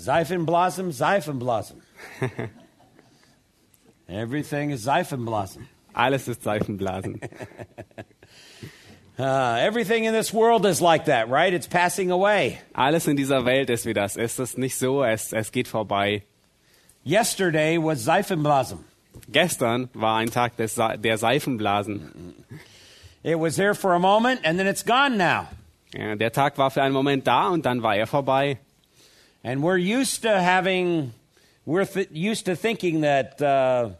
Seifenblasen, Seifenblasen. Everything is Seifenblasen. Alles ist Seifenblasen. Uh, everything in this world is like that, right? It's passing away. Alles in dieser Welt ist wie das. Es ist nicht so, es, es geht vorbei. Yesterday was Seifenblasen. Gestern war ein Tag des, der Seifenblasen. It was there for a moment and then it's gone now. Ja, der Tag war für einen Moment da und dann war er vorbei. And we're used to having, we're th- used to thinking that uh,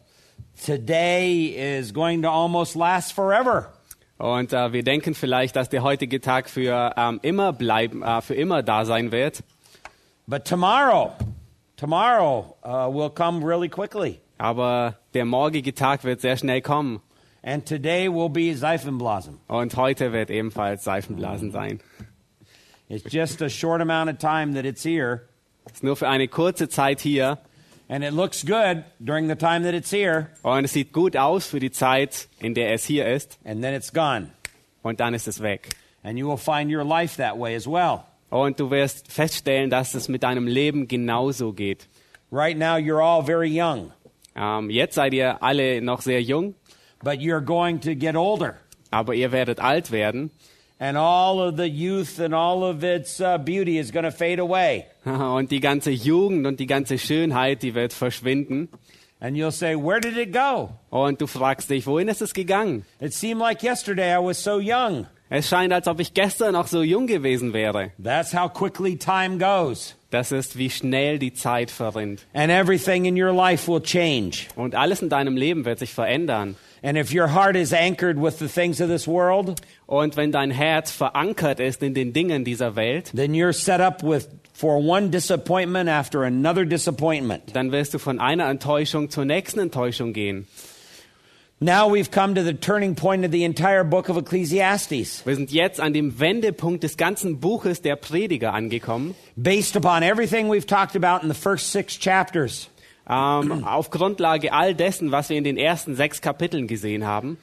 today is going to almost last forever. Und äh, wir denken vielleicht, dass der heutige Tag für ähm, immer bleiben, äh, für immer da sein wird. But tomorrow, tomorrow uh, will come really quickly. Aber der morgige Tag wird sehr schnell kommen. And today will be Seifenblasen. Und heute wird ebenfalls Seifenblasen sein. It's just a short amount of time that it's here, ist nur für eine kurze Zeit hier. and it looks good during the time that it's here, Und es sieht gut aus für die Zeit, in der es hier ist. and then it's gone. Und dann ist es weg. And you will find your life that way as well. Und du wirst feststellen, dass es mit deinem Leben genauso geht. Right now, you're all very young, Ähm, jetzt seid ihr alle noch sehr jung, but you're going to get older. aber ihr werdet alt werden. And all of the youth and all of its uh, beauty is going to fade away. Und die ganze Jugend und die ganze Schönheit, die wird verschwinden. And you'll say, Where did it go? Und du fragst dich, wohin ist es gegangen? It seemed like yesterday I was so young. Es scheint, als ob ich gestern noch so jung gewesen wäre. That's how quickly time goes. Das ist, wie schnell die Zeit verrinnt. And everything in your life will change. Und alles in deinem Leben wird sich verändern. And if your heart is anchored with the things of this world, Und wenn dein Herz verankert ist in den Dingen dieser Welt, then you're set up with for one disappointment after another disappointment. dann wirst du von einer Enttäuschung zur nächsten Enttäuschung gehen. Now we've come to the turning point of the entire book of Ecclesiastes. Wir sind jetzt an dem Wendepunkt des ganzen Buches der Prediger angekommen. Based upon everything we've talked about in the first six chapters, Ähm, auf Grundlage all dessen, was wir in den ersten sechs Kapiteln gesehen haben.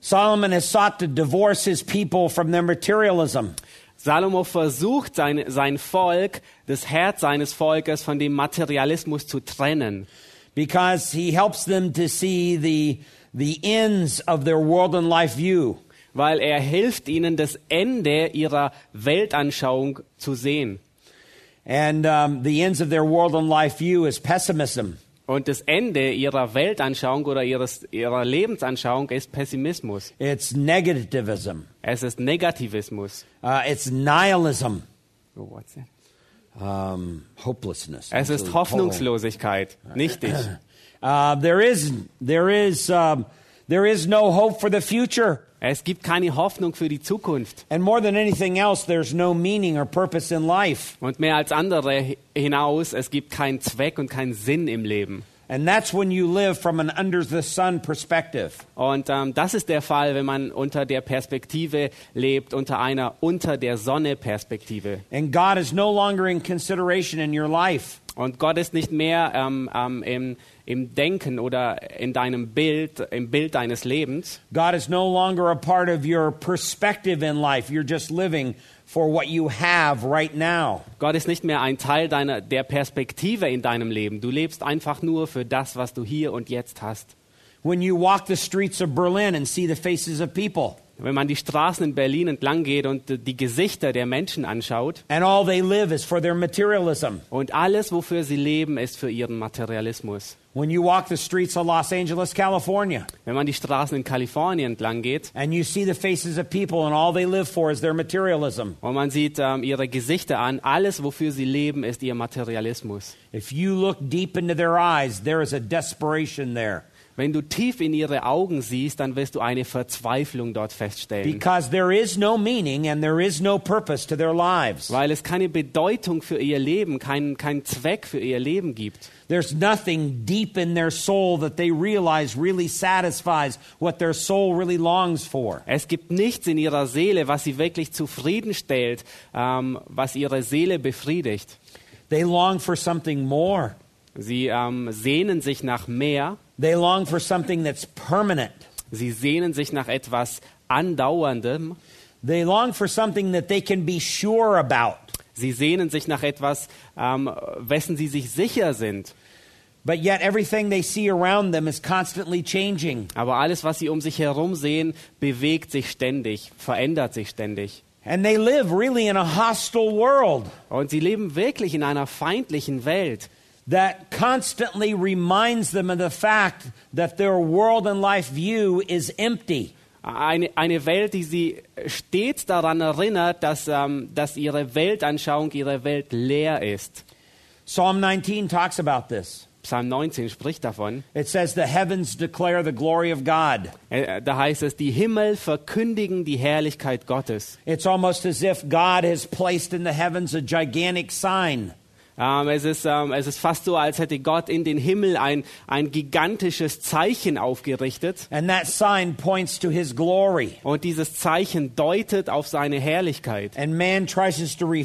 Solomon has sought to divorce his people from their materialism. Salomo versucht, sein, sein Volk, das Herz seines Volkes von dem Materialismus zu trennen. because he helps them to see the, the ends of their world and life view. Weil er hilft ihnen, das Ende ihrer Weltanschauung zu sehen. And um, the ends of their world and life view is pessimism. Und das Ende ihrer Weltanschauung oder ihres, ihrer Lebensanschauung ist Pessimismus. It's negativism. Es ist Negativismus. Uh, it's nihilism. Oh, what's that? Um, hopelessness. Es ist Hoffnungslosigkeit, nichtig. Uh, there is, there is, um, there is no hope for the future. Es gibt keine Hoffnung für die Zukunft. And more than anything else, there's no meaning or purpose in life. Und mehr als andere hi- hinaus, es gibt keinen Zweck und keinen Sinn im Leben. And that's when you live from an under the sun perspective. Und ähm, das ist der Fall, wenn man unter der Perspektive lebt, unter einer unter der Sonne Perspektive. And God is no longer in consideration in your life. Und Gott ist nicht mehr ähm, ähm, im, im Denken oder in deinem Bild, im Bild deines Lebens. God is no longer a part of your perspective in life. You're just living for what you have right now. Gott ist nicht mehr ein Teil deiner, der Perspektive in deinem Leben. Du lebst einfach nur für das, was du hier und jetzt hast. When you walk the streets of Berlin and see the faces of people, Wenn man die Straßen in Berlin entlang geht und die Gesichter der Menschen anschaut und alles, wofür sie leben, ist für ihren Materialismus. When you walk the streets of Los Angeles, California, Wenn man die Straßen in Kalifornien entlang geht and you see the faces of people and all they live for is their materialism, und man sieht ähm, ihre Gesichter an, alles, wofür sie leben, ist ihr Materialismus. if you look deep into their eyes, there is a desperation there. Wenn du tief in ihre Augen siehst, dann wirst du eine Verzweiflung dort feststellen. because there is no meaning and there is no purpose to their lives. Weil es keine Bedeutung für ihr Leben, keinen keinen Zweck für ihr Leben gibt. There's nothing deep in their soul that they realize really satisfies what their soul really longs for. Es gibt nichts in ihrer Seele, was sie wirklich zufriedenstellt, ähm, was ihre Seele befriedigt. They long for something more. Sie ähm, sehnen sich nach mehr, They long for something that's permanent. sie sehnen sich nach etwas Andauerndem, They long for something that they can be sure about. sie sehnen sich nach etwas, ähm, wessen sie sich sicher sind. But yet everything they see around them is constantly changing. Aber alles, was sie um sich herum sehen, bewegt sich ständig, verändert sich ständig. And they live really in a hostile world Und sie leben wirklich in einer feindlichen Welt, that constantly reminds them of the fact that their world and life view is empty. Eine, eine Welt, die sie stets daran erinnert, dass, ähm, dass ihre Weltanschauung, ihre Welt leer ist. Psalm 19 talks about this. Psalm 19 spricht davon. It says, The heavens declare the glory of God. Äh, äh Da heißt es, die Himmel verkündigen die Herrlichkeit Gottes. It's almost as if God has placed in the heavens a gigantic sign. Ähm, es, ist, ähm, es ist fast so, als hätte Gott in den Himmel ein, ein gigantisches Zeichen aufgerichtet. And that sign points to his glory. Und dieses Zeichen deutet auf seine Herrlichkeit. And man tries to re-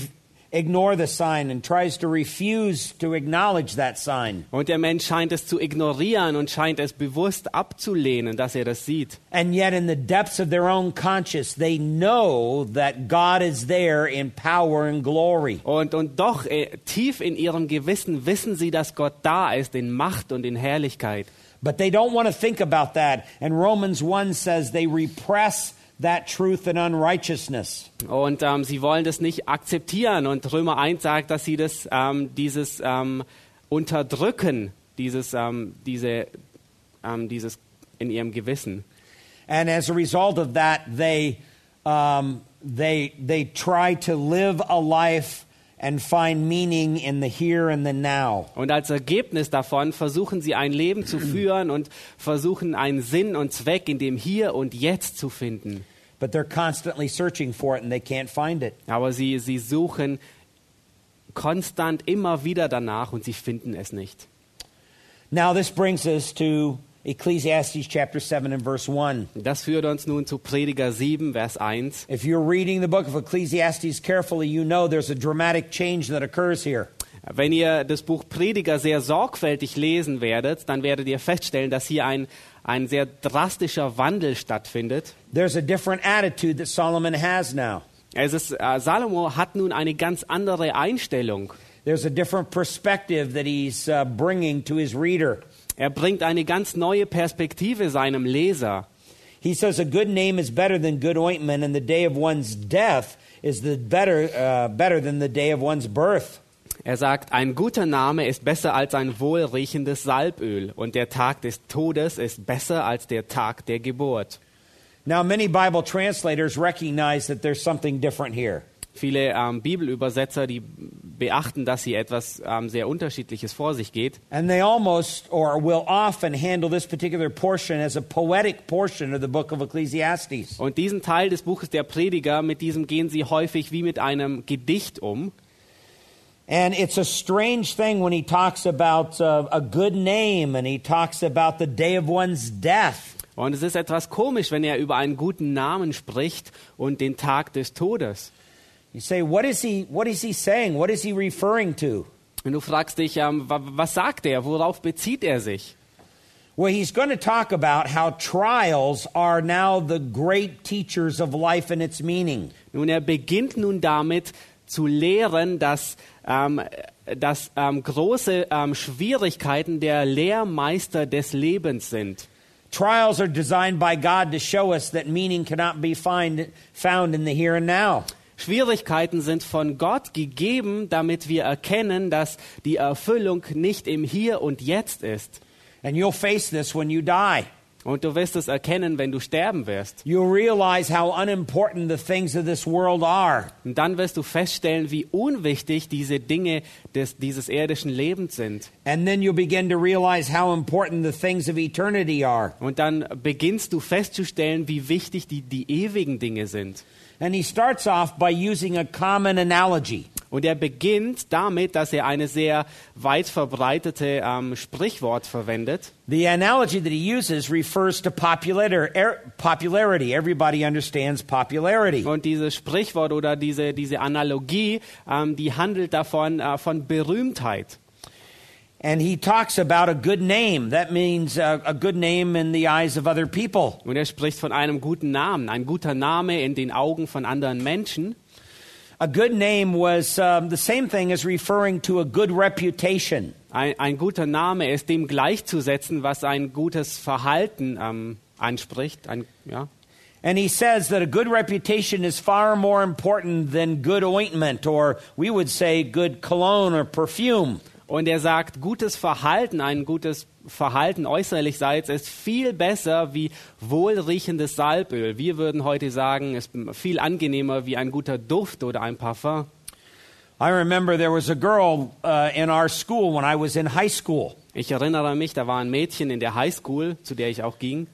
ignore the sign and tries to refuse to acknowledge that sign. Und der Mensch scheint es zu ignorieren und scheint es bewusst abzulehnen, dass er das sieht. And yet, in the depths of their own conscience, they know that God is there in power and glory. Und, und doch äh, tief in ihrem Gewissen wissen sie, dass Gott da ist in Macht und in Herrlichkeit. But they don't want to think about that. And Romans 1 says they repress that truth and unrighteousness. Und ähm, sie wollen das nicht akzeptieren. Und Römer 1 sagt, dass sie das, ähm, dieses ähm, Unterdrücken, dieses, ähm, diese, ähm, dieses in ihrem Gewissen. And as a result of that, they, um, they, they try to live a life and find meaning in the here and the now. Und als Ergebnis davon versuchen sie ein Leben zu führen und versuchen einen Sinn und Zweck in dem Hier und Jetzt zu finden. But they're constantly searching for it and they can't find it. Aber sie, sie suchen konstant immer wieder danach und sie finden es nicht. Now, this brings us to Ecclesiastes chapter 7 and verse 1. Das führt uns nun zu Prediger 7, Vers 1. If you're reading the book of Ecclesiastes carefully, you know there's a dramatic change that occurs here. Wenn ihr das Buch Prediger sehr sorgfältig lesen werdet, dann werdet ihr feststellen, dass hier ein, ein sehr drastischer Wandel stattfindet. There's a different attitude that Solomon has now. Es ist, äh, Salomo hat nun eine ganz andere Einstellung. There's a different perspective that he's uh, bringing to his reader. Er bringt eine ganz neue Perspektive seinem Leser. He says a good name is better than good ointment, and the day of one's death is the better, uh, better than the day of one's birth. Er sagt, ein guter Name ist besser als ein wohlriechendes Salböl und der Tag des Todes ist besser als der Tag der Geburt. Now, many Bible translators recognize that there's something different here. Viele ähm, Bibelübersetzer, die beachten, dass hier etwas ähm, sehr Unterschiedliches vor sich geht. And they almost or will often handle this particular portion as a poetic portion of the book of Ecclesiastes. Und diesen Teil des Buches der Prediger, mit diesem gehen sie häufig wie mit einem Gedicht um. And it's a strange thing when he talks about uh, a good name and he talks about the day of one's death. Und es ist etwas komisch, wenn er über einen guten Namen spricht und den Tag des Todes. You say, what is he, what is he saying? What is he referring to? Und du fragst dich, ähm, wa- was sagt er? Worauf bezieht er sich? Well, he's going to talk about how trials are now the great teachers of life and its meaning. Nun, er beginnt nun damit zu lehren, dass, ähm, dass ähm, große ähm, Schwierigkeiten der Lehrmeister des Lebens sind. Trials are designed by God to show us that meaning cannot be find, found in the here and now. Schwierigkeiten sind von Gott gegeben, damit wir erkennen, dass die Erfüllung nicht im Hier und Jetzt ist. And you'll face this when you die. Und du wirst es erkennen, wenn du sterben wirst. You'll realize how unimportant the things of this world are. Und dann wirst du feststellen, wie unwichtig diese Dinge des, dieses irdischen Lebens sind. And then you'll begin to realize how important the things of eternity are. Und dann beginnst du festzustellen, wie wichtig die, die ewigen Dinge sind. And he starts off by using a common analogy. Und er beginnt damit, dass er eine sehr weit verbreitete ähm, Sprichwort verwendet. The analogy that he uses refers to popular- er- popularity. Everybody understands popularity. Und dieses Sprichwort oder diese, diese Analogie, ähm, die handelt davon äh, von Berühmtheit. And he talks about a good name. That means uh, a good name in the eyes of other people. Und er spricht von einem guten Namen, ein guter Name in den Augen von anderen Menschen. A good name was um, the same thing as referring to a good reputation. Ein, ein guter Name ist dem gleichzusetzen, was ein gutes Verhalten ähm, anspricht. Ein, ja. And he says that a good reputation is far more important than good ointment, or we would say good cologne or perfume. Und er sagt, gutes Verhalten, ein gutes Verhalten äußerlichseits ist viel besser wie wohlriechendes Salböl. Wir würden heute sagen, es ist viel angenehmer wie ein guter Duft oder ein Parfum. I remember there was a girl uh, in our school when I was in high school, Ich erinnere mich, da war ein Mädchen in der Highschool, zu der ich auch ging.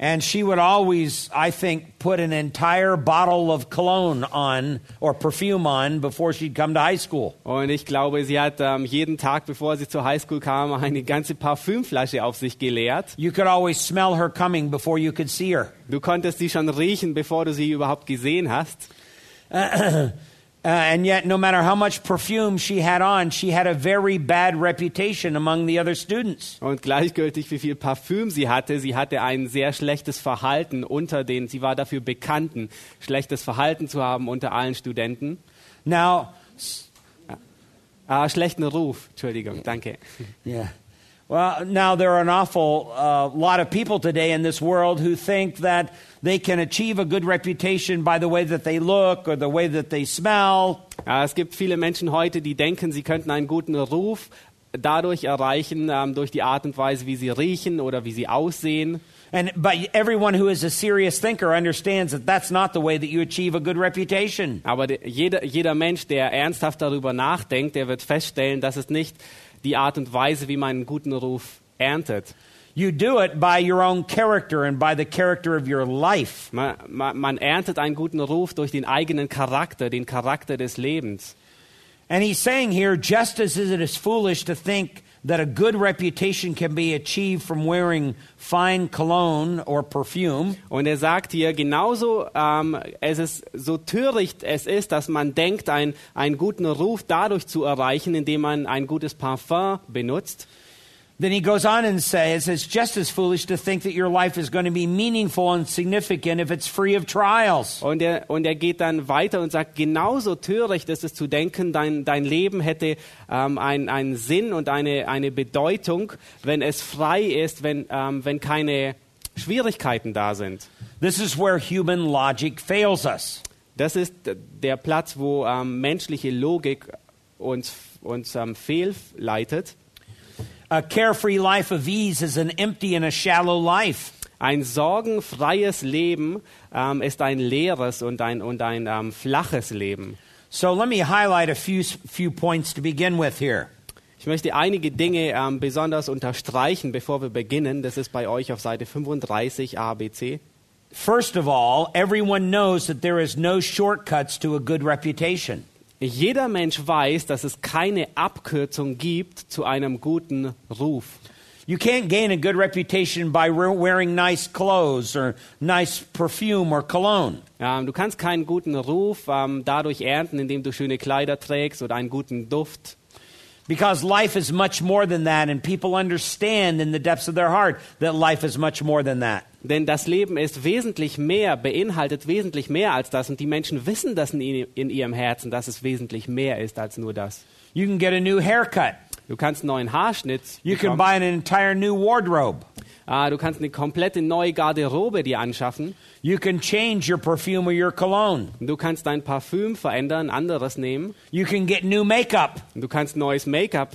And she would always, I think, put an entire bottle of cologne on or perfume on before she'd come to high school. Oh, und ich glaube, sie hat ähm, jeden Tag, bevor sie zur Highschool kam, eine ganze Parfümflasche auf sich geleert. You could always smell her coming before you could see her. Du konntest sie schon riechen, bevor du sie überhaupt gesehen hast. Uh, and yet, no matter how much perfume she had on, she had a very bad reputation among the other students. Und gleichgültig, wie viel Parfüm sie hatte, sie hatte ein sehr schlechtes Verhalten unter den, sie war dafür bekannt, ein schlechtes Verhalten zu haben unter allen Studenten. Now, Ah, schlechten Ruf, Entschuldigung, danke. yeah. Well, now there are an awful uh, lot of people today in this world who think that they can achieve a good reputation by the way that they look or the way that they smell. Ah, Es gibt viele Menschen heute, die denken, sie könnten einen guten Ruf dadurch erreichen, ähm, durch die Art und Weise, wie sie riechen oder wie sie aussehen. And but everyone who is a serious thinker understands that that's not the way that you achieve a good reputation. Aber de- jeder, jeder Mensch, der ernsthaft darüber nachdenkt, der wird feststellen, dass es nicht die Art und Weise, wie man einen guten Ruf erntet. You do it by your own character and by the character of your life. Man, man, man erntet einen guten Ruf durch den eigenen Charakter, den Charakter des Lebens. And he's saying here, just as it is foolish to think that a good reputation can be achieved from wearing fine cologne or perfume, Und er sagt hier, genauso ähm, es ist so töricht es ist, dass man denkt, ein, einen guten Ruf dadurch zu erreichen, indem man ein gutes Parfum benutzt. Then he goes on and says it's just as foolish to think that your life is going to be meaningful and significant if it's free of trials. Und er, und er geht dann weiter und sagt, genauso töricht ist es zu denken, dein, dein Leben hätte ähm, ein- einen Sinn und eine, eine Bedeutung, wenn es frei ist, wenn, ähm, wenn keine Schwierigkeiten da sind. This is where human logic fails us. Das ist der Platz, wo ähm, menschliche Logik uns, uns ähm, fehlleitet. A carefree life of ease is an empty and a shallow life. Ein sorgenfreies Leben ähm, ist ein leeres und ein, und ein ähm, flaches Leben. So let me highlight a few few points to begin with here. Ich möchte einige Dinge ähm, besonders unterstreichen, bevor wir beginnen. Das ist bei euch auf Seite 35 ABC. First of all, everyone knows that there is no shortcuts to a good reputation. Jeder Mensch weiß, dass es keine Abkürzung gibt zu einem guten Ruf. You can't gain a good reputation by wearing nice clothes or nice perfume or cologne. Ähm, du kannst keinen guten Ruf ähm, dadurch ernten, indem du schöne Kleider trägst oder einen guten Duft. Because life is much more than that, and people understand in the depths of their heart that life is much more than that. Denn das Leben ist wesentlich mehr, beinhaltet wesentlich mehr als das. Und die Menschen wissen das in, in ihrem Herzen, dass es wesentlich mehr ist als nur das. You can get a new haircut. Du kannst einen neuen Haarschnitt You can bekommen. buy an entire new wardrobe. Ah, du kannst eine komplette neue Garderobe dir anschaffen. You can change your perfume or your cologne. Du kannst dein Parfüm verändern, anderes nehmen. You can get new makeup. Du kannst neues Make-up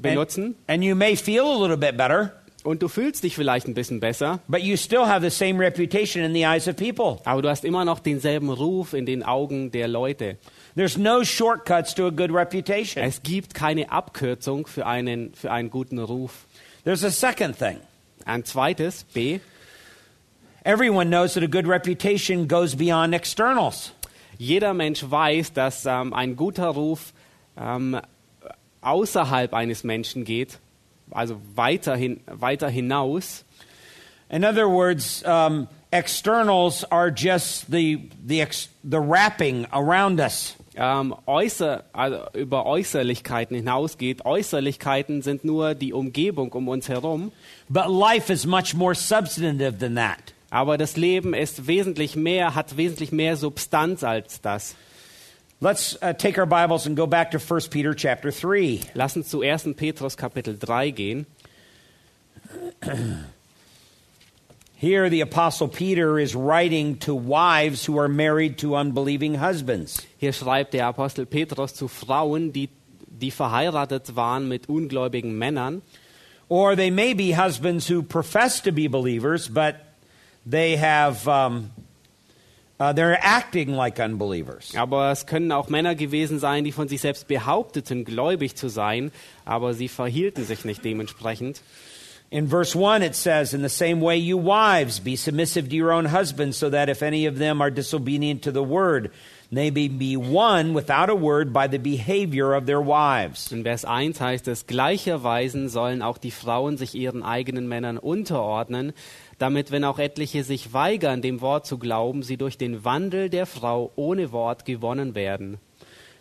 benutzen. And, and you may feel a little bit better, Und du fühlst dich vielleicht ein bisschen besser, but you still have the same reputation in the eyes of people. aber du hast immer noch denselben Ruf in den Augen der Leute. There's no shortcuts to a good reputation. Es gibt keine Abkürzung für einen, für einen guten Ruf. There's a second thing. Ein zweites, B. Everyone knows that a good reputation goes beyond externals. Jeder Mensch weiß, dass ähm, ein guter Ruf ähm, außerhalb eines Menschen geht, also weiterhin, weiter hinaus. In other words, um, externals are just the, the, ex, the wrapping around us. Ähm, äußer, also über Äußerlichkeiten hinausgeht. Äußerlichkeiten sind nur die Umgebung um uns herum. But life is much more substantive than that. Aber das Leben ist wesentlich mehr, hat wesentlich mehr Substanz als das. Let's uh, take our Bibles and go back to 1 Peter chapter 3. Lass uns zu 1. Petrus Kapitel 3 gehen. Here, the Apostle Peter is writing to wives who are married to unbelieving husbands. Hier schreibt der Apostel Petrus zu Frauen, die, die verheiratet waren mit ungläubigen Männern. Or they may be husbands who profess to be believers, but they have, um, Aber es können auch Männer gewesen sein, die von sich selbst behaupteten, gläubig zu sein, aber sie verhielten sich nicht dementsprechend. In verse 1, it says, In the same way, you wives, be submissive to your own husbands, so that if any of them are disobedient to the word, they may be won without a word by the behavior of their wives. In Vers 1 heißt es, gleicherweise sollen auch die Frauen sich ihren eigenen Männern unterordnen, damit, wenn auch etliche sich weigern, dem Wort zu glauben, sie durch den Wandel der Frau ohne Wort gewonnen werden.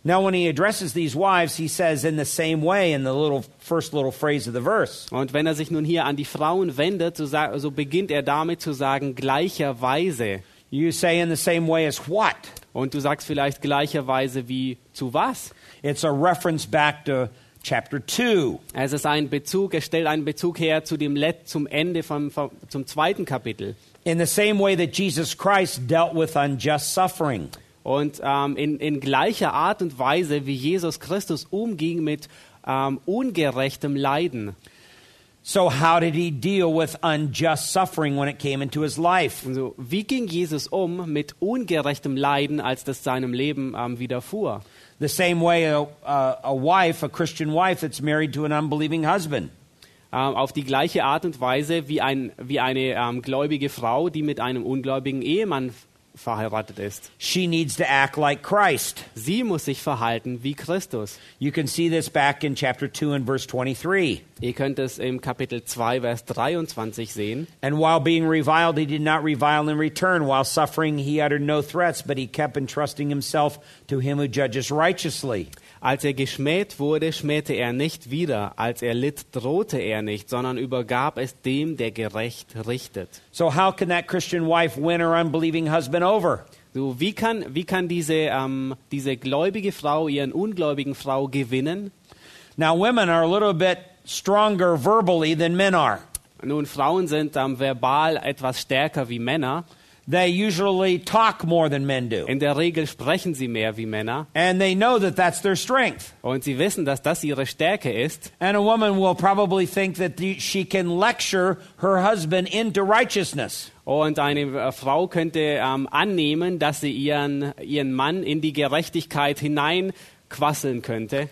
Now, when he addresses these wives, he says, in the same way, in the little first little phrase of the verse. Und wenn er sich nun hier an die Frauen wendet, so, so beginnt er damit zu sagen, gleicherweise. You say, in the same way as what? Und du sagst vielleicht gleicherweise wie zu was? It's a reference back to chapter 2. Es ist ein Bezug, es stellt einen Bezug her zu dem Let zum Ende vom, vom, zum zweiten Kapitel. In the same way that Jesus Christ dealt with unjust suffering. Und ähm, in, in gleicher Art und Weise, wie Jesus Christus umging mit ähm, ungerechtem Leiden. So, how did he deal with unjust suffering when it came into his life? Also, wie ging Jesus um mit ungerechtem Leiden, als das seinem Leben ähm, widerfuhr? The same way a, a, a wife, a Christian wife that's married to an unbelieving husband. Ähm, auf die gleiche Art und Weise wie, ein, wie eine ähm, gläubige Frau, die mit einem ungläubigen Ehemann verheiratet ist. She needs to act like Christ. Sie muss sich verhalten wie Christus. You can see this back in chapter 2 and verse 23. Ihr könnt es im Kapitel 2, Vers 23 sehen. And while being reviled, he did not revile in return. While suffering, he uttered no threats, but he kept entrusting himself to him who judges righteously. Als er geschmäht wurde, schmähte er nicht wieder. Als er litt, drohte er nicht, sondern übergab es dem, der gerecht richtet. So, how can that Christian wife win her unbelieving husband over? So, wie kann, wie kann diese, ähm, diese gläubige Frau ihren ungläubigen Frau gewinnen? Now, women are a little bit stronger verbally than men are. Nun, Frauen sind ähm, verbal etwas stärker wie Männer. They usually talk more than men do. In der Regel sprechen sie mehr wie Männer. And they know that that's their strength. Und sie wissen, dass das ihre Stärke ist. And a woman will probably think that she can lecture her husband into righteousness. Und eine äh, Frau könnte ähm, annehmen, dass sie ihren, ihren Mann in die Gerechtigkeit hineinquasseln könnte.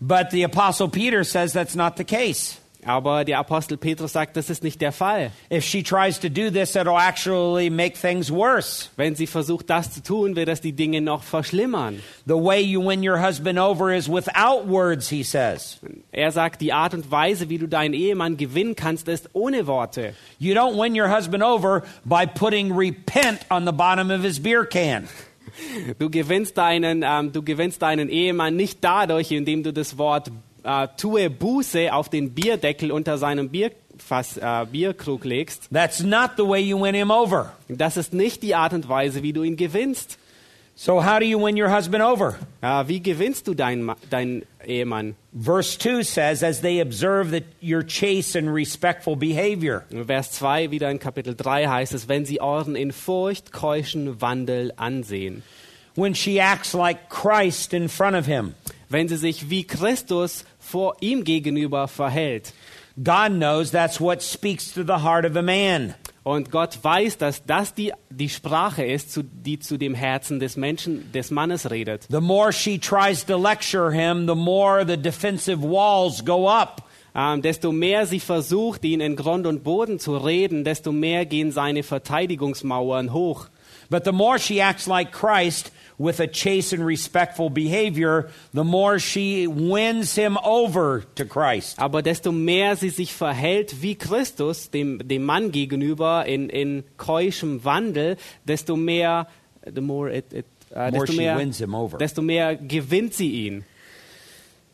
But the Apostle Peter says that's not the case. Aber der Apostel Petrus sagt, das ist nicht der Fall. If she tries to do this, it'll actually make things worse. Wenn sie versucht, das zu tun, wird das die Dinge noch verschlimmern. The way you win your husband over is without words, he says. Er sagt, die Art und Weise, wie du deinen Ehemann gewinnen kannst, ist ohne Worte. You don't win your husband over by putting repent on the bottom of his beer can. Du gewinnst deinen, ähm, du gewinnst deinen Ehemann nicht dadurch, indem du das Wort äh, tue Buße auf den Bierdeckel unter seinem Bierfass, äh, Bierkrug legst. That's not the way you win him over. Das ist nicht die Art und Weise, wie du ihn gewinnst. So, how do you win your husband over? Äh, wie gewinnst du deinen, deinen Ehemann? Verse 2 says, as they observe that your chaste and respectful behavior. Vers 2, wieder in Kapitel 3 heißt es, wenn sie euren in Furcht keuschen Wandel ansehen. When she acts like Christ in front of him. Wenn sie sich wie Christus vor ihm gegenüber verhält. God knows that's what speaks to the heart of a man. Und Gott weiß, dass das die, die Sprache ist, zu, die zu dem Herzen des Menschen, des Mannes redet. The more she tries to lecture him, the more the defensive walls go up. Ähm, desto mehr sie versucht, ihn in Grund und Boden zu reden, desto mehr gehen seine Verteidigungsmauern hoch. But the more she acts like Christ with a chaste and respectful behavior, the more she wins him over to Christ. Aber desto mehr sie sich verhält wie Christus, dem, dem Mann gegenüber, in, in keuschem Wandel, desto mehr, the more it, it, äh, More desto, she mehr wins him over. desto mehr gewinnt sie ihn.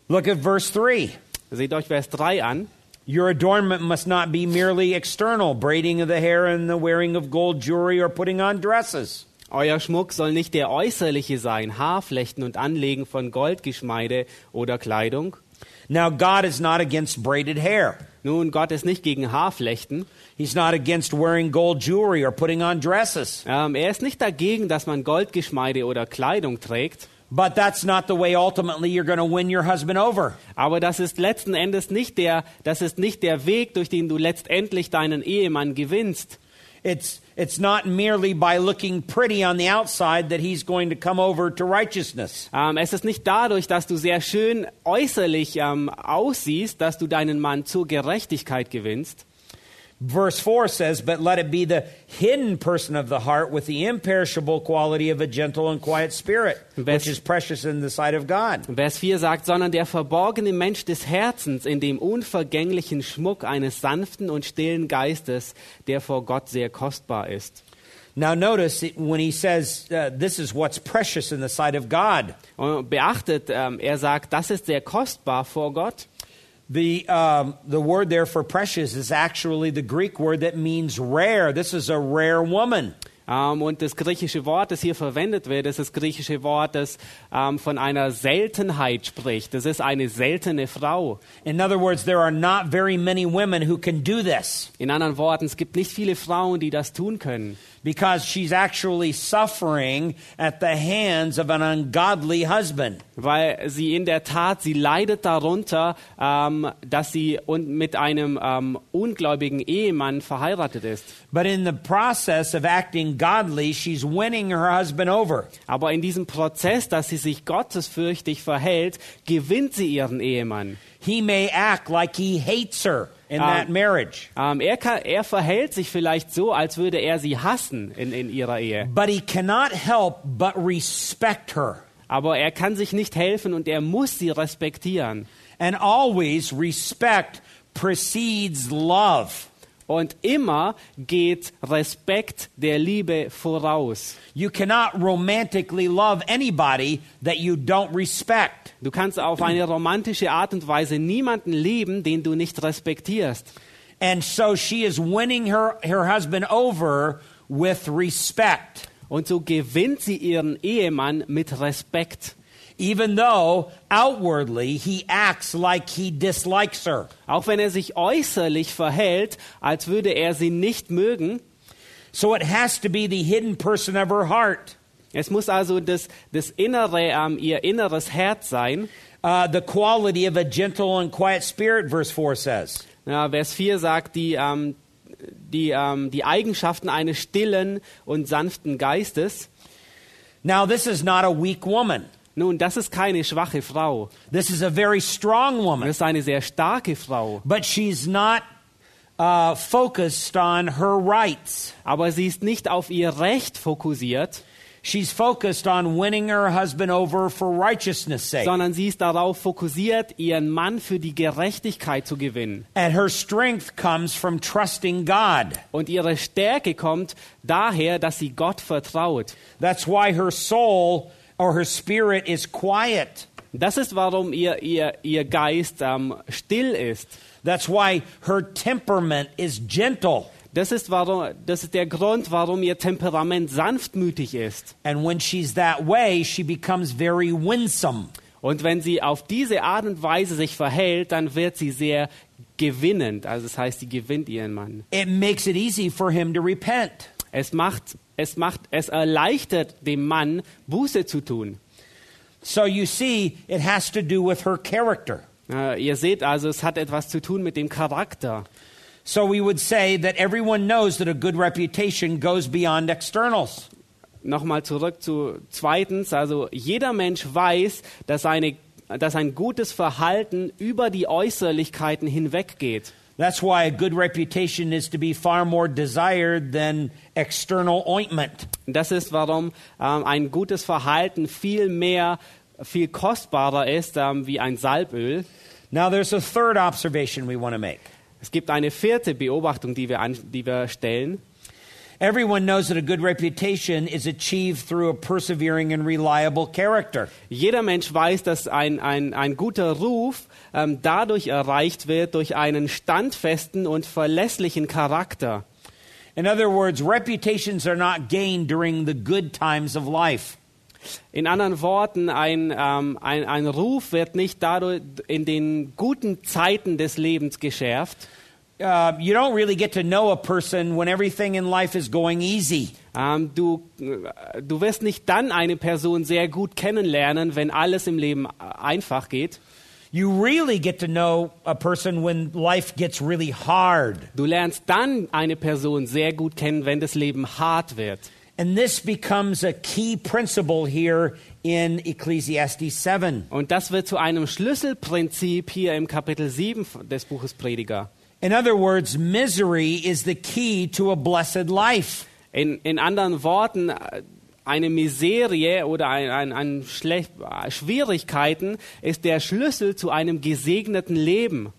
Look at verse 3. Seht euch Vers 3 an. Your adornment must not be merely external, braiding of the hair and the wearing of gold jewelry or putting on dresses. Euer Schmuck soll nicht der äußerliche sein, Haarflechten und Anlegen von Goldgeschmeide oder Kleidung. Now, God is not against braided hair. Nun, Gott ist nicht gegen Haarflechten. He's not against wearing gold jewelry or putting on dresses. Ähm, er ist nicht dagegen, dass man Goldgeschmeide oder Kleidung trägt. But that's not the way ultimately you're going to win your husband over. Aber das ist letzten Endes nicht der, das ist nicht der Weg, durch den du letztendlich deinen Ehemann gewinnst. It's, it's not merely by looking pretty on the outside that he's going to come over to righteousness. Ähm, es ist nicht dadurch, dass du sehr schön äußerlich ähm, aussiehst, dass du deinen Mann zur Gerechtigkeit gewinnst. Verse 4 says, But let it be the hidden person of the heart with the imperishable quality of a gentle and quiet spirit, Best- which is precious in the sight of God. Vers 4 sagt, sondern der verborgene Mensch des Herzens in dem unvergänglichen Schmuck eines sanften und stillen Geistes, der vor Gott sehr kostbar ist. Now, notice when he says uh, this is what's precious in the sight of God. Beachtet, ähm, er sagt, das ist sehr kostbar vor Gott. The, um, the word there for precious is actually the Greek word that means rare. This is a rare woman. Ähm, und das griechische Wort, das hier verwendet wird, ist das griechische Wort, das ähm, von einer Seltenheit spricht. Das ist eine seltene Frau. In other words, there are not very many women who can do this In anderen Worten, es gibt nicht viele Frauen, die das tun können. Because she's actually suffering at the hands of an ungodly husband. Weil sie in der Tat, sie leidet darunter, ähm, dass sie und mit einem ähm, ungläubigen Ehemann verheiratet ist. But in the process of acting godly, she's winning her husband over. Aber in diesem Prozess, dass sie sich gottesfürchtig verhält, gewinnt sie ihren Ehemann. He may act like he hates her in Um, that marriage, Ähm, er, kann, er verhält sich vielleicht so, als würde er sie hassen in, in ihrer Ehe. but he cannot help but respect her. Aber er kann sich nicht helfen und er muss sie respektieren. And always respect precedes love. Und immer geht Respekt der Liebe voraus. You cannot romantically love anybody that you don't respect. Du kannst auf eine romantische Art und Weise niemanden lieben, den du nicht respektierst. And so she is winning her, her husband over with respect, Und so gewinnt sie ihren Ehemann mit Respekt. Even though outwardly he acts like he dislikes her. Auch wenn er sich äußerlich verhält, als würde er sie nicht mögen. So it has to be the hidden person of her heart. Es muss also das, das Innere, ähm, ihr inneres Herz sein. Uh, the quality of a gentle and quiet spirit, verse 4 says. Ja, Vers 4 sagt, die, ähm, die, ähm, die Eigenschaften eines stillen und sanften Geistes. Now, this is not a weak woman. Nun, das ist keine schwache Frau. This is a very strong Das woman. ist eine sehr starke Frau. But she's not uh, focused on her rights. Aber sie ist nicht auf ihr Recht fokussiert, She's focused on winning her husband over for righteousness' sake. sondern sie ist darauf fokussiert, ihren Mann für die Gerechtigkeit zu gewinnen. And her strength comes from trusting God. Und ihre Stärke kommt daher, dass sie Gott vertraut. That's why her soul or her spirit is quiet. Das ist, warum ihr, ihr, ihr Geist ähm, still ist. That's why her temperament is gentle. Das ist, warum, das ist der Grund, warum ihr Temperament sanftmütig ist. And when she's that way, she becomes very winsome. Und wenn sie auf diese Art und Weise sich verhält, dann wird sie sehr gewinnend. Also das heißt, sie gewinnt ihren Mann. It makes it easy for him to repent. Es macht, es macht, es erleichtert dem Mann, Buße zu tun. So you see, it has to do with her character. Äh, ihr seht also, es hat etwas zu tun mit dem Charakter. So we would say that everyone knows that a good reputation goes beyond externals. Nochmal zurück zu zweitens, also jeder Mensch weiß, dass, eine, dass ein gutes Verhalten über die Äußerlichkeiten hinweggeht. That's why a good reputation is to be far more desired than external ointment. Das ist, warum ähm, ein gutes Verhalten viel mehr, viel kostbarer ist ähm, wie ein Salböl. Now, there's a third observation we want to make. Es gibt eine vierte Beobachtung, die wir, an, die wir stellen. Everyone knows that a good reputation is achieved through a persevering and reliable character. Jeder Mensch weiß, dass ein, ein, ein guter Ruf ähm, dadurch erreicht wird, durch einen standfesten und verlässlichen Charakter. In other words, reputations are not gained during the good times of life. In anderen Worten, ein, ähm, ein, ein Ruf wird nicht dadurch in den guten Zeiten des Lebens geschärft. Uh, you don't really get to know a person when everything in life is going easy. Ähm, du, äh, du wirst nicht dann eine Person sehr gut kennenlernen, wenn alles im Leben einfach geht. You really get to know a person when life gets really hard. Du lernst dann eine Person sehr gut kennen, wenn das Leben hart wird. And this becomes a key principle here in Ecclesiastes 7. Und das wird zu einem Schlüsselprinzip hier im Kapitel 7 des Buches Prediger. In other words, misery is the key to a blessed life. In, in anderen Worten, eine Miserie oder ein, ein, ein Schlech äh, Schwierigkeiten ist der Schlüssel zu einem gesegneten Leben.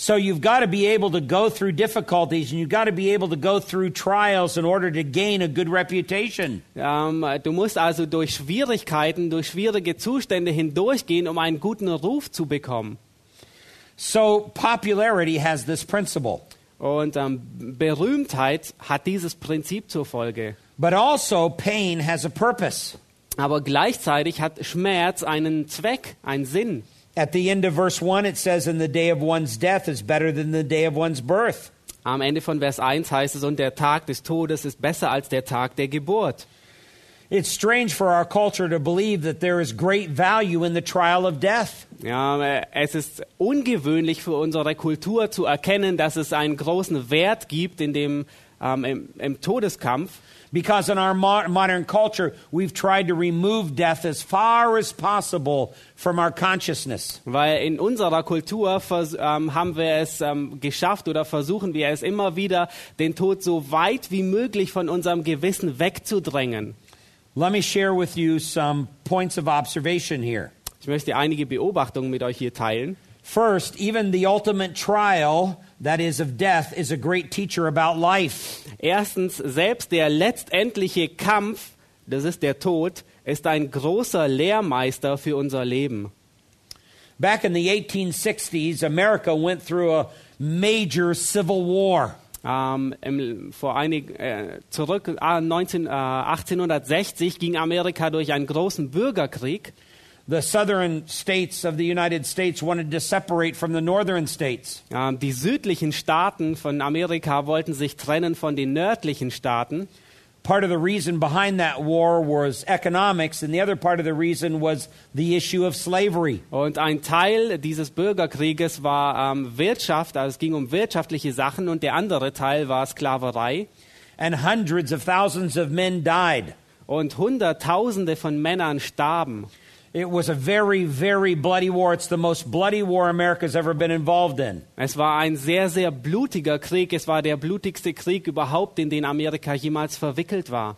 So you've got to be able to go through difficulties and you've got to be able to go through trials in order to gain a good reputation. Ähm, du musst also durch Schwierigkeiten, durch schwierige Zustände hindurchgehen, um einen guten Ruf zu bekommen. So popularity has this principle. Und ähm, Berühmtheit hat dieses Prinzip zur Folge. But also pain has a purpose. Aber gleichzeitig hat Schmerz einen Zweck, einen Sinn. At the end of verse 1 it says in the day of one's death is better than the day of one's birth. Am Ende von Vers 1 heißt es, und der Tag des Todes ist besser als der Tag der Geburt. It's strange for our culture to believe that there is great value in the trial of death. Ja, es ist ungewöhnlich für unsere Kultur zu erkennen, dass es einen großen Wert gibt in dem, ähm, im, im Todeskampf. Because in our mo- modern culture, we've tried to remove death as far as possible from our consciousness. Weil in unserer Kultur ähm, haben wir es ähm, geschafft oder versuchen wir es immer wieder, den Tod so weit wie möglich von unserem Gewissen wegzudrängen. Let me share with you some points of observation here. Ich möchte einige Beobachtungen mit euch hier teilen. First, even the ultimate trial, that is of death, is a great teacher about life. Erstens, selbst der letztendliche Kampf, das ist der Tod, ist ein großer Lehrmeister für unser Leben. Back in the 1860s, America went through a major civil war. Ähm, im, vor einig, äh, zurück ah, 19, äh, 1860 ging Amerika durch einen großen Bürgerkrieg. The southern states of the United States wanted to separate from the northern states. Ähm, die südlichen Staaten von Amerika wollten sich trennen von den nördlichen Staaten. Part of the reason behind that war was economics, and the other part of the reason was the issue of slavery. Und ein Teil dieses Bürgerkrieges war ähm, Wirtschaft, also es ging um wirtschaftliche Sachen, und der andere Teil war Sklaverei. And hundreds of thousands of men died. Und Hunderttausende von Männern starben. It was a very, very bloody war. It's the most bloody war America's ever been involved in. Es war ein sehr, sehr blutiger Krieg. Es war der blutigste Krieg überhaupt, in den Amerika jemals verwickelt war.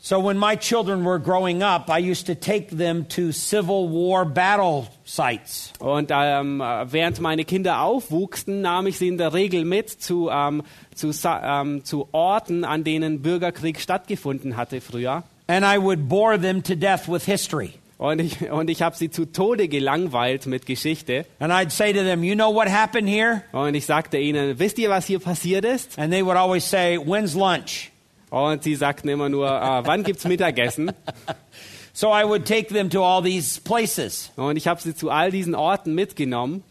So when my children were growing up, I used to take them to Civil War battle sites. Und ähm, während meine Kinder aufwuchsen, nahm ich sie in der Regel mit zu, ähm, zu, ähm, zu Orten, an denen Bürgerkrieg stattgefunden hatte früher. And I would bore them to death with history. Und ich, und ich habe sie zu Tode gelangweilt mit Geschichte. And I'd say to them, You know what happened here? Und ich sagte ihnen, wisst ihr, was hier passiert ist? And they would always say, When's lunch? Und sie sagten immer nur, ah, wann gibt's Mittagessen? So I would take them to all these places. Und ich habe sie zu all diesen Orten mitgenommen.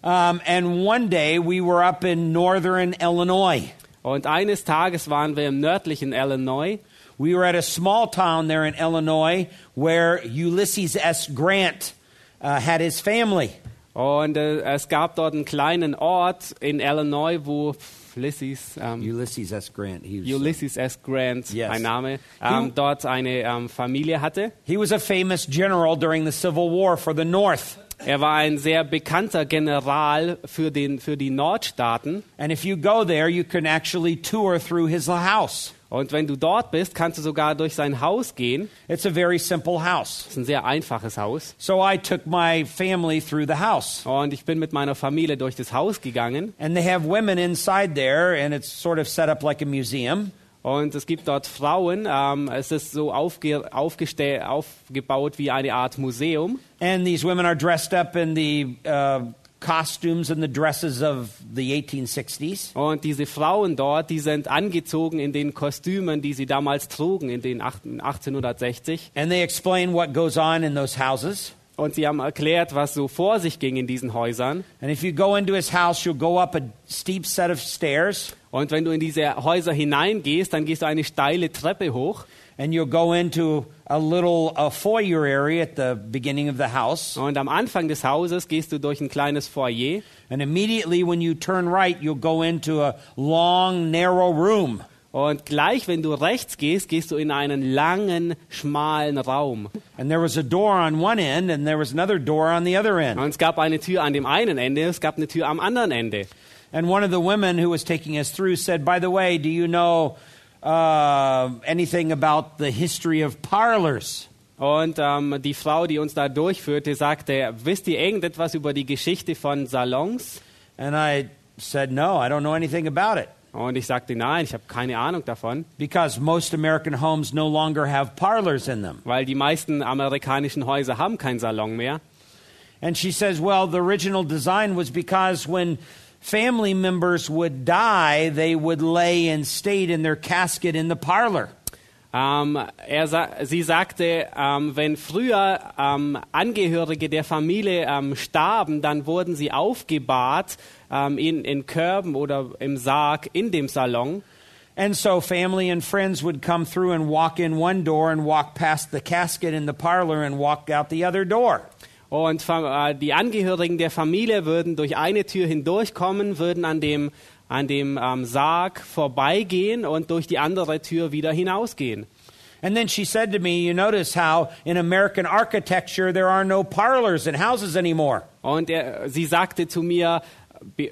Um, and one day we were up in northern Illinois. Und eines Tages waren wir im nördlichen Illinois. We were at a small town there in Illinois where Ulysses S. Grant uh, had his family. Und äh, es gab dort einen kleinen Ort in Illinois, wo Ulysses, ähm, Ulysses S. Grant. He was, Ulysses S. Grant, Yes. ein Name, He- ähm, dort eine ähm, Familie hatte. he was a famous general during the Civil War for the North. Er war ein sehr bekannter General für, den, für die Nordstaaten. And if you go there, you can actually tour through his house. Und wenn du dort bist, kannst du sogar durch sein Haus gehen. It's a very simple house. Das ist ein sehr einfaches Haus. So I took my family through the house. Und ich bin mit meiner Familie durch das Haus gegangen. And they have women inside there, and it's sort of set up like a museum. Und es gibt dort Frauen. Ähm, es ist so aufge aufgebaut wie eine Art Museum. And these women are dressed up in the uh, costumes and the dresses of the 1860s. Und diese Frauen dort, die sind angezogen in den Kostümen, die sie damals trugen, in den acht- 1860. And they explain what goes on in those houses. Und sie haben erklärt, was so vor sich ging in diesen Häusern. And if you go into his house, you'll go up a steep set of stairs, Und wenn du in diese Häuser hineingehst, dann gehst du eine steile Treppe hoch. and you'll go into a little uh, foyer area at the beginning of the house. Und am Anfang des Hauses gehst du durch ein kleines Foyer. And immediately when you turn right, you'll go into a long, narrow room. Und gleich, wenn du rechts gehst, gehst du in einen langen, schmalen Raum. And there was a door on one end, and there was another door on the other end. Und es gab eine Tür an dem einen Ende, es gab eine Tür am anderen Ende. And one of the women who was taking us through said, By the way, do you know uh, anything about the history of parlors? Und ähm, die Frau, die uns da durchführte, sagte, wisst ihr irgendetwas über die Geschichte von Salons? And I said, No, I don't know anything about it. Und ich sagte, nein, ich habe keine Ahnung davon, Because most American homes no longer have parlors in them. weil die meisten amerikanischen Häuser haben keinen Salon mehr. And she says, Well, the original design was because when family members would die, they would lay in state in their casket in the parlor. Ähm, er sa sie sagte, ähm, wenn früher ähm, Angehörige der Familie ähm, starben, dann wurden sie aufgebahrt ähm, in, in Körben oder im Sarg in dem Salon. And so family and friends would come through and walk in one door and walk past the casket in the parlor and walk out the other door. Und äh, die Angehörigen der Familie würden durch eine Tür hindurchkommen, würden an dem, an dem ähm, Sarg vorbeigehen und durch die andere Tür wieder hinausgehen. And then she said to me, You notice how in American architecture there are no parlors in houses anymore. Und er, sie sagte zu mir,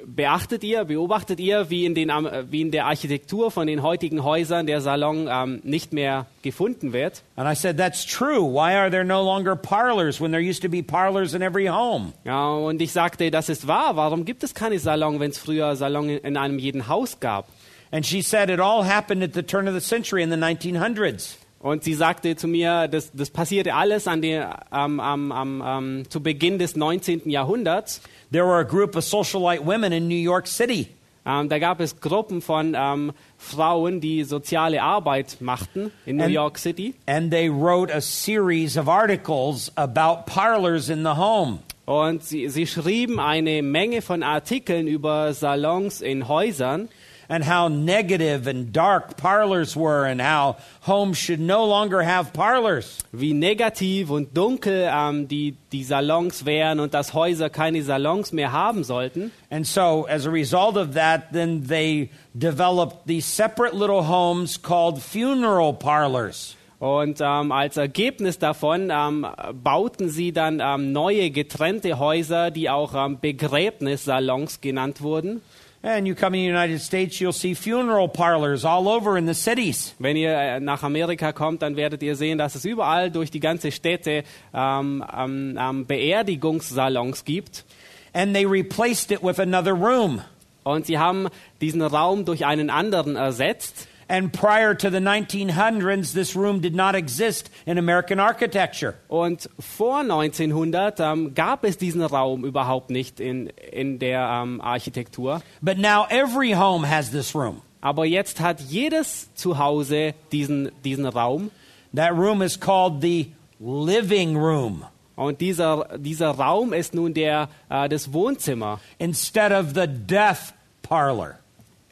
beachtet ihr, beobachtet ihr, wie in, den, am- wie in der Architektur von den heutigen Häusern der Salon ähm, nicht mehr gefunden wird? And I said, That's true. Why are there no longer parlors when there used to be parlors in every home? Ja, und ich sagte, das ist wahr. Warum gibt es keine Salon, wenn es früher Salon in, in einem jeden Haus gab? And she said, It all happened at the turn of the century in the 1900s. Und sie sagte zu mir, das, das passierte alles an am am am am zu Beginn des 19. Jahrhunderts. There were a group of socialite women in New York City. Ähm, da gab es Gruppen von ähm, Frauen, die soziale Arbeit machten in New And- York City. And they wrote a series of articles about parlors in the home. Und sie, sie schrieben eine Menge von Artikeln über Salons in Häusern and how negative and dark parlors were, and how homes should no longer have parlors. wie negativ und dunkel ähm, die, die Salons wären und dass Häuser keine Salons mehr haben sollten. And so, as a result of that, then they developed these separate little homes called funeral parlors. Und ähm, als Ergebnis davon ähm, bauten sie dann ähm, neue getrennte Häuser, die auch ähm, Begräbnissalons genannt wurden. And you come in the United States, you'll see funeral parlors all over in the cities. Wenn ihr äh, nach Amerika kommt, dann werdet ihr sehen, dass es überall durch die ganze Städte ähm, ähm, ähm, Beerdigungssalons gibt. And they replaced it with another room. Und sie haben diesen Raum durch einen anderen ersetzt. And prior to the 1900s, this room did not exist in American architecture. Und vor 1900 ähm, gab es diesen Raum überhaupt nicht in, in der ähm, Architektur. But now every home has this room. Aber jetzt hat jedes Zuhause diesen, diesen Raum. That room is called the living room Und dieser, dieser Raum ist nun der, äh, das Wohnzimmer instead of the death parlor.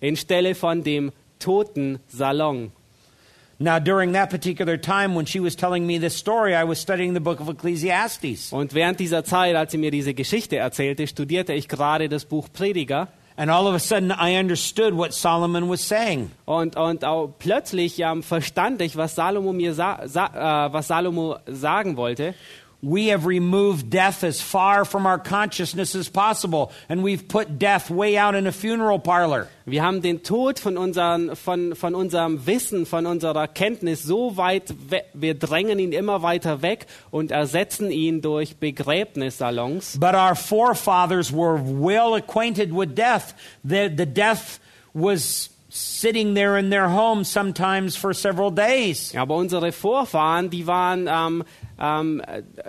anstelle von dem toten Salon. Now, during that particular time when she was telling me this story, I was studying the book of Ecclesiastes. Und während dieser Zeit, als sie mir diese Geschichte erzählte, studierte ich gerade das Buch Prediger. And all of a sudden, I understood what Solomon was saying. Und, und auch plötzlich ähm, verstand ich, was Salomo mir sa sa äh, was Salomo sagen wollte. We have removed death as far from our consciousness as possible, and we've put death way out in a funeral parlor. Wir haben den Tod von, unseren, von, von unserem Wissen, von unserer Kenntnis so weit, we wir drängen ihn immer weiter weg und ersetzen ihn durch Begräbnissalons. But our forefathers were well acquainted with death. The, the death was sitting there in their home sometimes for several days. Aber unsere Vorfahren, die waren, ähm, ähm,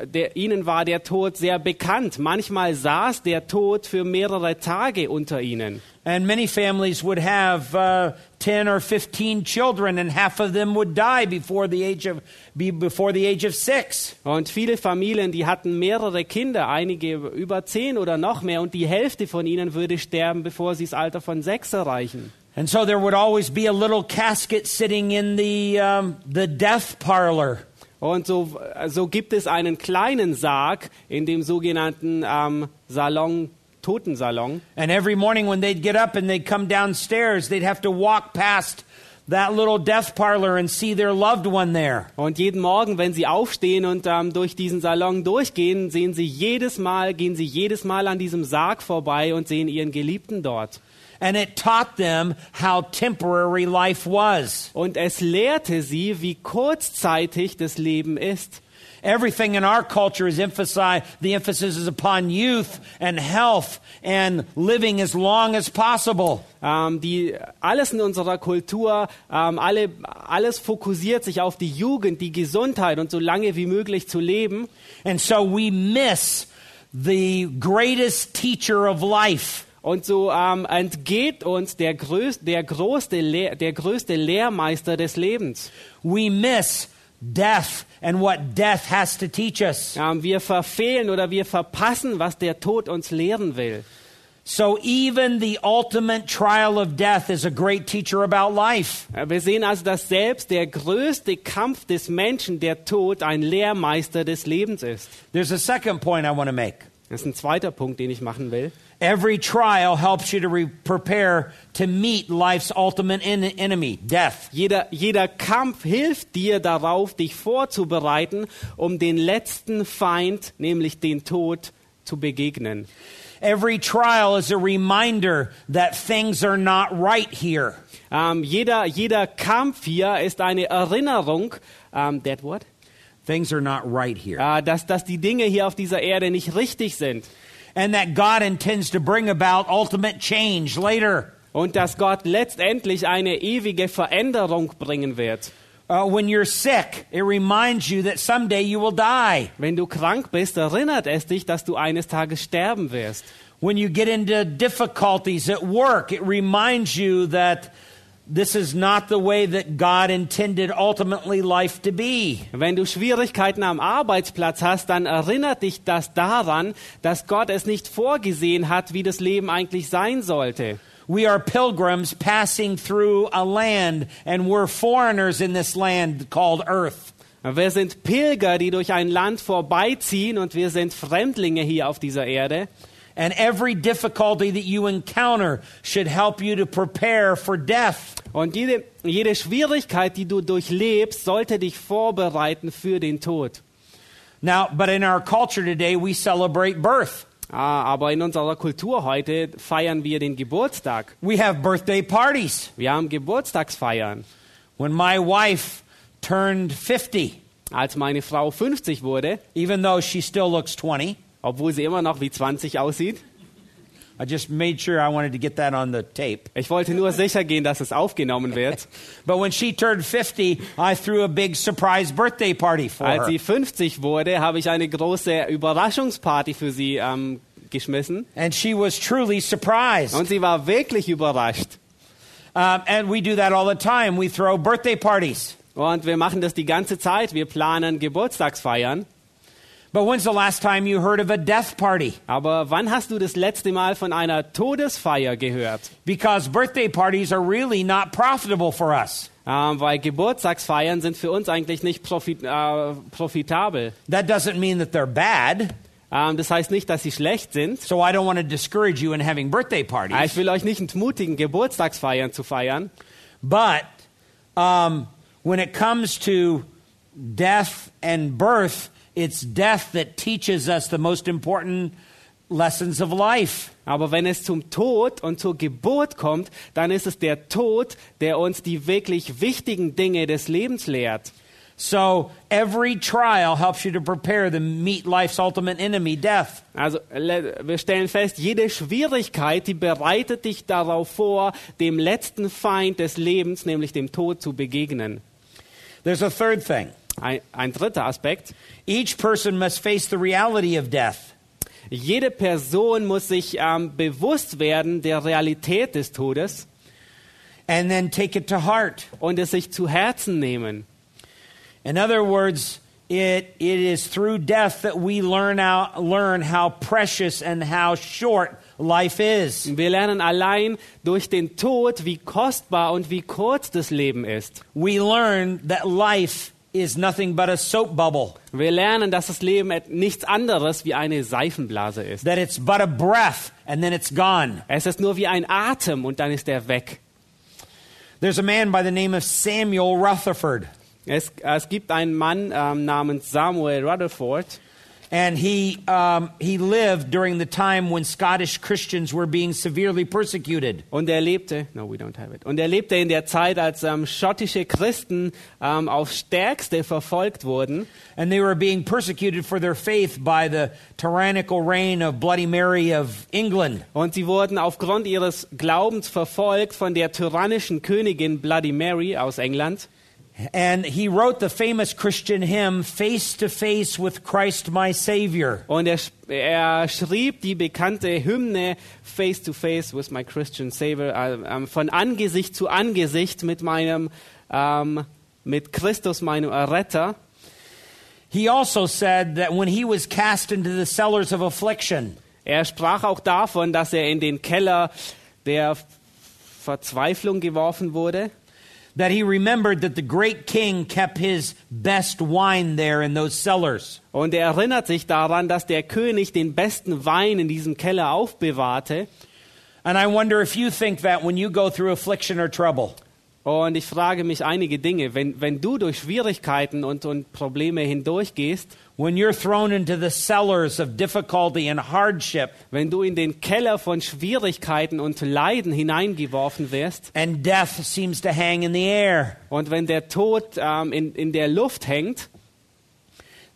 der, ihnen war der Tod sehr bekannt. Manchmal saß der Tod für mehrere Tage unter ihnen. And many families would have uh, 10 or 15 children, and half of them would die before the age of, be before the age of six. Und viele Familien, die hatten mehrere Kinder, einige über zehn oder noch mehr, und die Hälfte von ihnen würde sterben, bevor sie das Alter von sechs erreichen. And so there would always be a little casket sitting in the, um, the death parlor. Und so, so gibt es einen kleinen Sarg in dem sogenannten ähm, Salon, Totensalon. And every morning when they'd get up and they'd come downstairs, they'd have to walk past that little death parlor and see their loved one there. Und jeden Morgen, wenn sie aufstehen und ähm, durch diesen Salon durchgehen, sehen sie jedes Mal, gehen sie jedes Mal an diesem Sarg vorbei und sehen ihren Geliebten dort. And it taught them how temporary life was. Und es lehrte sie, wie kurzzeitig das Leben ist. Everything in our culture is emphasized, the emphasis is upon youth and health and living as long as possible. Ähm, die, alles in unserer Kultur, ähm, alle, alles fokussiert sich auf die Jugend, die Gesundheit und so lange wie möglich zu leben. And so we miss the greatest teacher of life. Und so ähm, entgeht uns der, größ, der, größte der größte Lehrmeister des Lebens. We miss death and what death has to teach us. Ähm, wir verfehlen oder wir verpassen, was der Tod uns lehren will. So even the ultimate trial of death is a great teacher about life. Wir sehen also, dass selbst der größte Kampf des Menschen, der Tod, ein Lehrmeister des Lebens ist. There's a second point I want to make. Das ist ein zweiter Punkt, den ich machen will. Every trial helps you to re- prepare to meet life's ultimate en- enemy, death. Jeder, jeder Kampf hilft dir darauf, dich vorzubereiten, um den letzten Feind, nämlich den Tod, zu begegnen. Every trial is a reminder that things are not right here. Ähm, jeder, jeder Kampf hier ist eine Erinnerung, ähm, that what? Things are not right here. Äh, dass, dass die Dinge hier auf dieser Erde nicht richtig sind. And that God intends to bring about ultimate change later. Und dass Gott letztendlich eine ewige Veränderung bringen wird. Uh, when you're sick, it reminds you that someday you will die. Wenn du krank bist, erinnert es dich, dass du eines Tages sterben wirst. When you get into difficulties at work, it reminds you that this is not the way that God intended ultimately life to be. Wenn du Schwierigkeiten am Arbeitsplatz hast, dann erinnert dich das daran, dass Gott es nicht vorgesehen hat, wie das Leben eigentlich sein sollte. We are pilgrims passing through a land, and we're foreigners in this land called Earth. Wir sind Pilger, die durch ein Land vorbeiziehen und wir sind Fremdlinge hier auf dieser Erde. And every difficulty that you encounter should help you to prepare for death. Und jede, jede Schwierigkeit, die du durchlebst, sollte dich vorbereiten für den Tod. Now, but in our culture today, we celebrate birth. Ah, aber in unserer Kultur heute feiern wir den Geburtstag. We have birthday parties. Wir haben Geburtstagsfeiern. When my wife turned 50, Als meine Frau 50 wurde, even though she still looks 20, obwohl sie immer noch wie 20 aussieht, I just made sure I wanted to get that on the tape. ich wollte nur sicher gehen, dass es aufgenommen wird. But when she turned 50, I threw a big surprise birthday party for Als her. sie 50 wurde, habe ich eine große Überraschungsparty für sie ähm, geschmissen. And she was truly surprised. Und sie war wirklich überrascht. Um, and we do that all the time. We throw birthday parties. Und wir machen das die ganze Zeit. Wir planen Geburtstagsfeiern. But when's the last time you heard of a death party? Aber wann hast du das letzte Mal von einer Todesfeier gehört? Because birthday parties are really not profitable for us. Ähm, weil Geburtstagsfeiern sind für uns eigentlich nicht profit, äh, profitabel. That doesn't mean that they're bad. Ähm, das heißt nicht, dass sie schlecht sind. So I don't want to discourage you in having birthday Äh, Ich parties. will euch nicht entmutigen, Geburtstagsfeiern zu feiern. But um, when it comes to death and birth, it's death that teaches us the most important lessons of life. Aber wenn es zum Tod und zur Geburt kommt, dann ist es der Tod, der uns die wirklich wichtigen Dinge des Lebens lehrt. So every trial helps you to prepare to meet life's ultimate enemy, death. Also wir stellen fest, jede Schwierigkeit, die bereitet dich darauf vor, dem letzten Feind des Lebens, nämlich dem Tod, zu begegnen. There's a third thing. Ein, ein dritter Aspekt. Each person must face the reality of death. Jede Person muss sich ähm, bewusst werden der Realität des Todes and then take it to heart. und es sich zu Herzen nehmen. In other words, it, it is through death that we learn, out, learn how precious and how short life is. Wir lernen allein durch den Tod, wie kostbar und wie kurz das Leben ist. We learn that life is nothing but a soap bubble, Wir lernen, dass das Leben nichts anderes wie eine Seifenblase ist. that it's but a breath and then it's gone. Es ist nur wie ein Atem und dann ist er weg. There's a man by the name of Samuel Rutherford, Es, es gibt einen Mann ähm, namens Samuel Rutherford and he, um, he lived during the time when Scottish Christians were being severely persecuted. und er lebte, no, we don't have it. Und er lebte in der Zeit, als ähm, schottische Christen ähm, aufs Stärkste verfolgt wurden. And they were being persecuted for their faith by the tyrannical reign of Bloody Mary of England. Und sie wurden aufgrund ihres Glaubens verfolgt von der tyrannischen Königin Bloody Mary aus England. And he wrote the famous Christian hymn, Face to Face with Christ my Savior. Und er, er schrieb die bekannte Hymne Face to Face with my Christian Savior, äh, von Angesicht zu Angesicht mit meinem, ähm, mit Christus, meinem Erretter. He also said that when he was cast into the cellars of affliction, Er sprach auch davon, dass er in den Keller der Verzweiflung geworfen wurde. That he remembered that the great king kept his best wine there in those cellars. Und er erinnert sich daran, dass der König den besten Wein in diesem Keller aufbewahrte. And I wonder if you think that when you go through affliction or trouble. Und ich frage mich einige Dinge. Wenn, wenn du durch Schwierigkeiten und, und Probleme hindurchgehst, When you're thrown into the cellars of difficulty and hardship, wenn du in den Keller von Schwierigkeiten und Leiden hineingeworfen wirst and death seems to hang in the air, und wenn der Tod ähm, in, in der Luft hängt,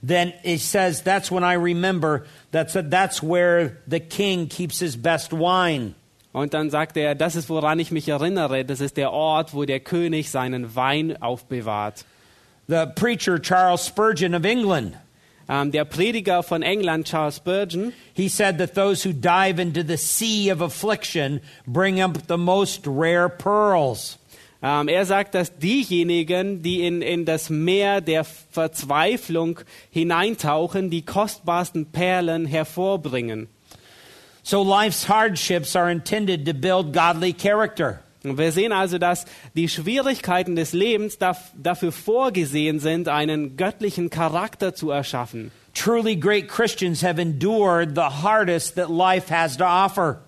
then it says that's when I remember that's, that's where the king keeps his best wine. Und dann sagt er, das ist woran ich mich erinnere, das ist der Ort, wo der König seinen Wein aufbewahrt. The preacher Charles Spurgeon of England, Ähm, der Prediger von England, Charles Spurgeon, he said that those who dive into the sea of affliction bring up the most rare pearls. ähm, er sagt, dass diejenigen, die in, in das Meer der Verzweiflung hineintauchen, die kostbarsten Perlen hervorbringen. So life's hardships are intended to build godly character. Und wir sehen also, dass die Schwierigkeiten des Lebens daf- dafür vorgesehen sind, einen göttlichen Charakter zu erschaffen. Truly great Christians have endured the hardest that life has to offer.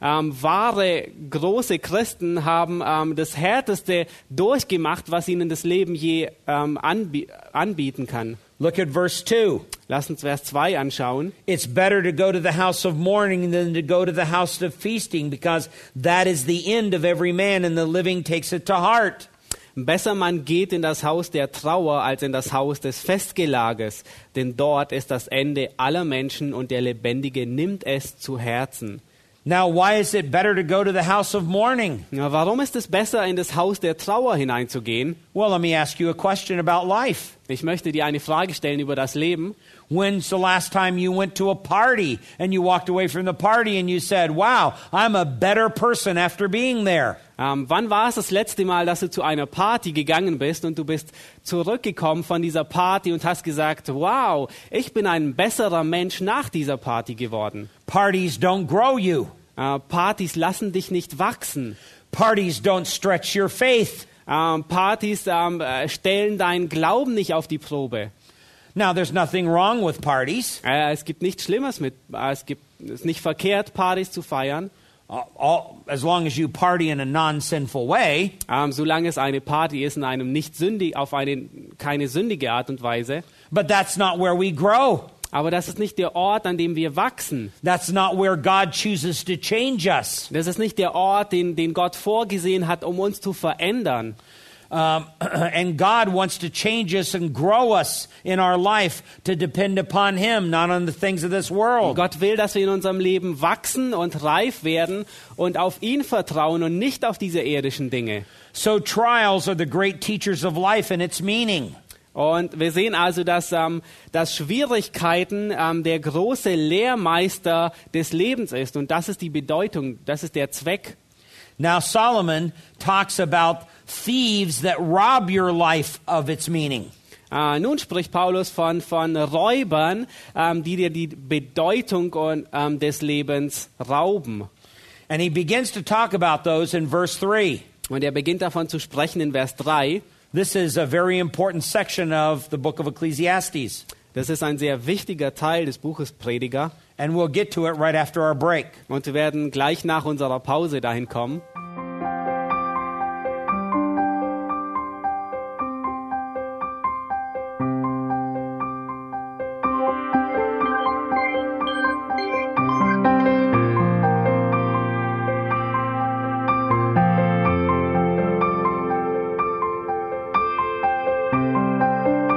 Ähm, wahre große Christen haben ähm, das Härteste durchgemacht, was ihnen das Leben je ähm, anbie anbieten kann. Look at verse 2. Lass uns Vers 2 anschauen. It's better to go to the house of mourning than to go to the house of feasting, because that is the end of every man, and the living takes it to heart. Besser man geht in das Haus der Trauer als in das Haus des Festgelages, denn dort ist das Ende aller Menschen und der Lebendige nimmt es zu Herzen. Now, why is it better to go to the house of mourning? Ja, warum ist es besser, in das Haus der Trauer hineinzugehen? Well, let me ask you a question about life. Ich möchte dir eine Frage stellen über das Leben. When's the last time you went to a party and you walked away from the party and you said, Wow, I'm a better person after being there? Ähm, wann war es das letzte Mal, dass du zu einer Party gegangen bist und du bist zurückgekommen von dieser Party und hast gesagt, wow, ich bin ein besserer Mensch nach dieser Party geworden? Parties don't grow you. Äh, Partys lassen dich nicht wachsen. Parties don't stretch your faith. Ähm, Partys ähm, äh, stellen deinen Glauben nicht auf die Probe. Now, there's nothing wrong with parties. Äh, es gibt nichts Schlimmes mit, äh, es gibt es ist nicht verkehrt, Partys zu feiern, all, as long as you party in a non-sinful way. ähm, solange es eine Party ist in einem nicht sündig, auf eine keine sündige Art und Weise. But that's not where we grow. Aber das ist nicht der Ort, an dem wir wachsen. That's not where God chooses to change us. Das ist nicht der Ort, den, den Gott vorgesehen hat, um uns zu verändern. Um, and God wants to change us and grow us in our life to depend upon Him, not on the things of this world. Gott will, dass wir in unserem Leben wachsen und reif werden und auf ihn vertrauen und nicht auf diese irdischen Dinge. So trials are the great teachers of life and its meaning. Und wir sehen also, dass, ähm, dass Schwierigkeiten ähm, der große Lehrmeister des Lebens ist. Und das ist die Bedeutung, das ist der Zweck. Now Solomon talks about thieves that rob your life of its meaning. Äh, nun spricht Paulus von, von Räubern, ähm, die dir die Bedeutung und, ähm, des Lebens rauben. And he begins to talk about those in verse 3. Und er beginnt davon zu sprechen in Vers 3. This is a very important section of the book of Ecclesiastes. Das ist ein sehr wichtiger Teil des Buches Prediger. And we'll get to it right after our break. Und wir werden gleich nach unserer Pause dahin kommen.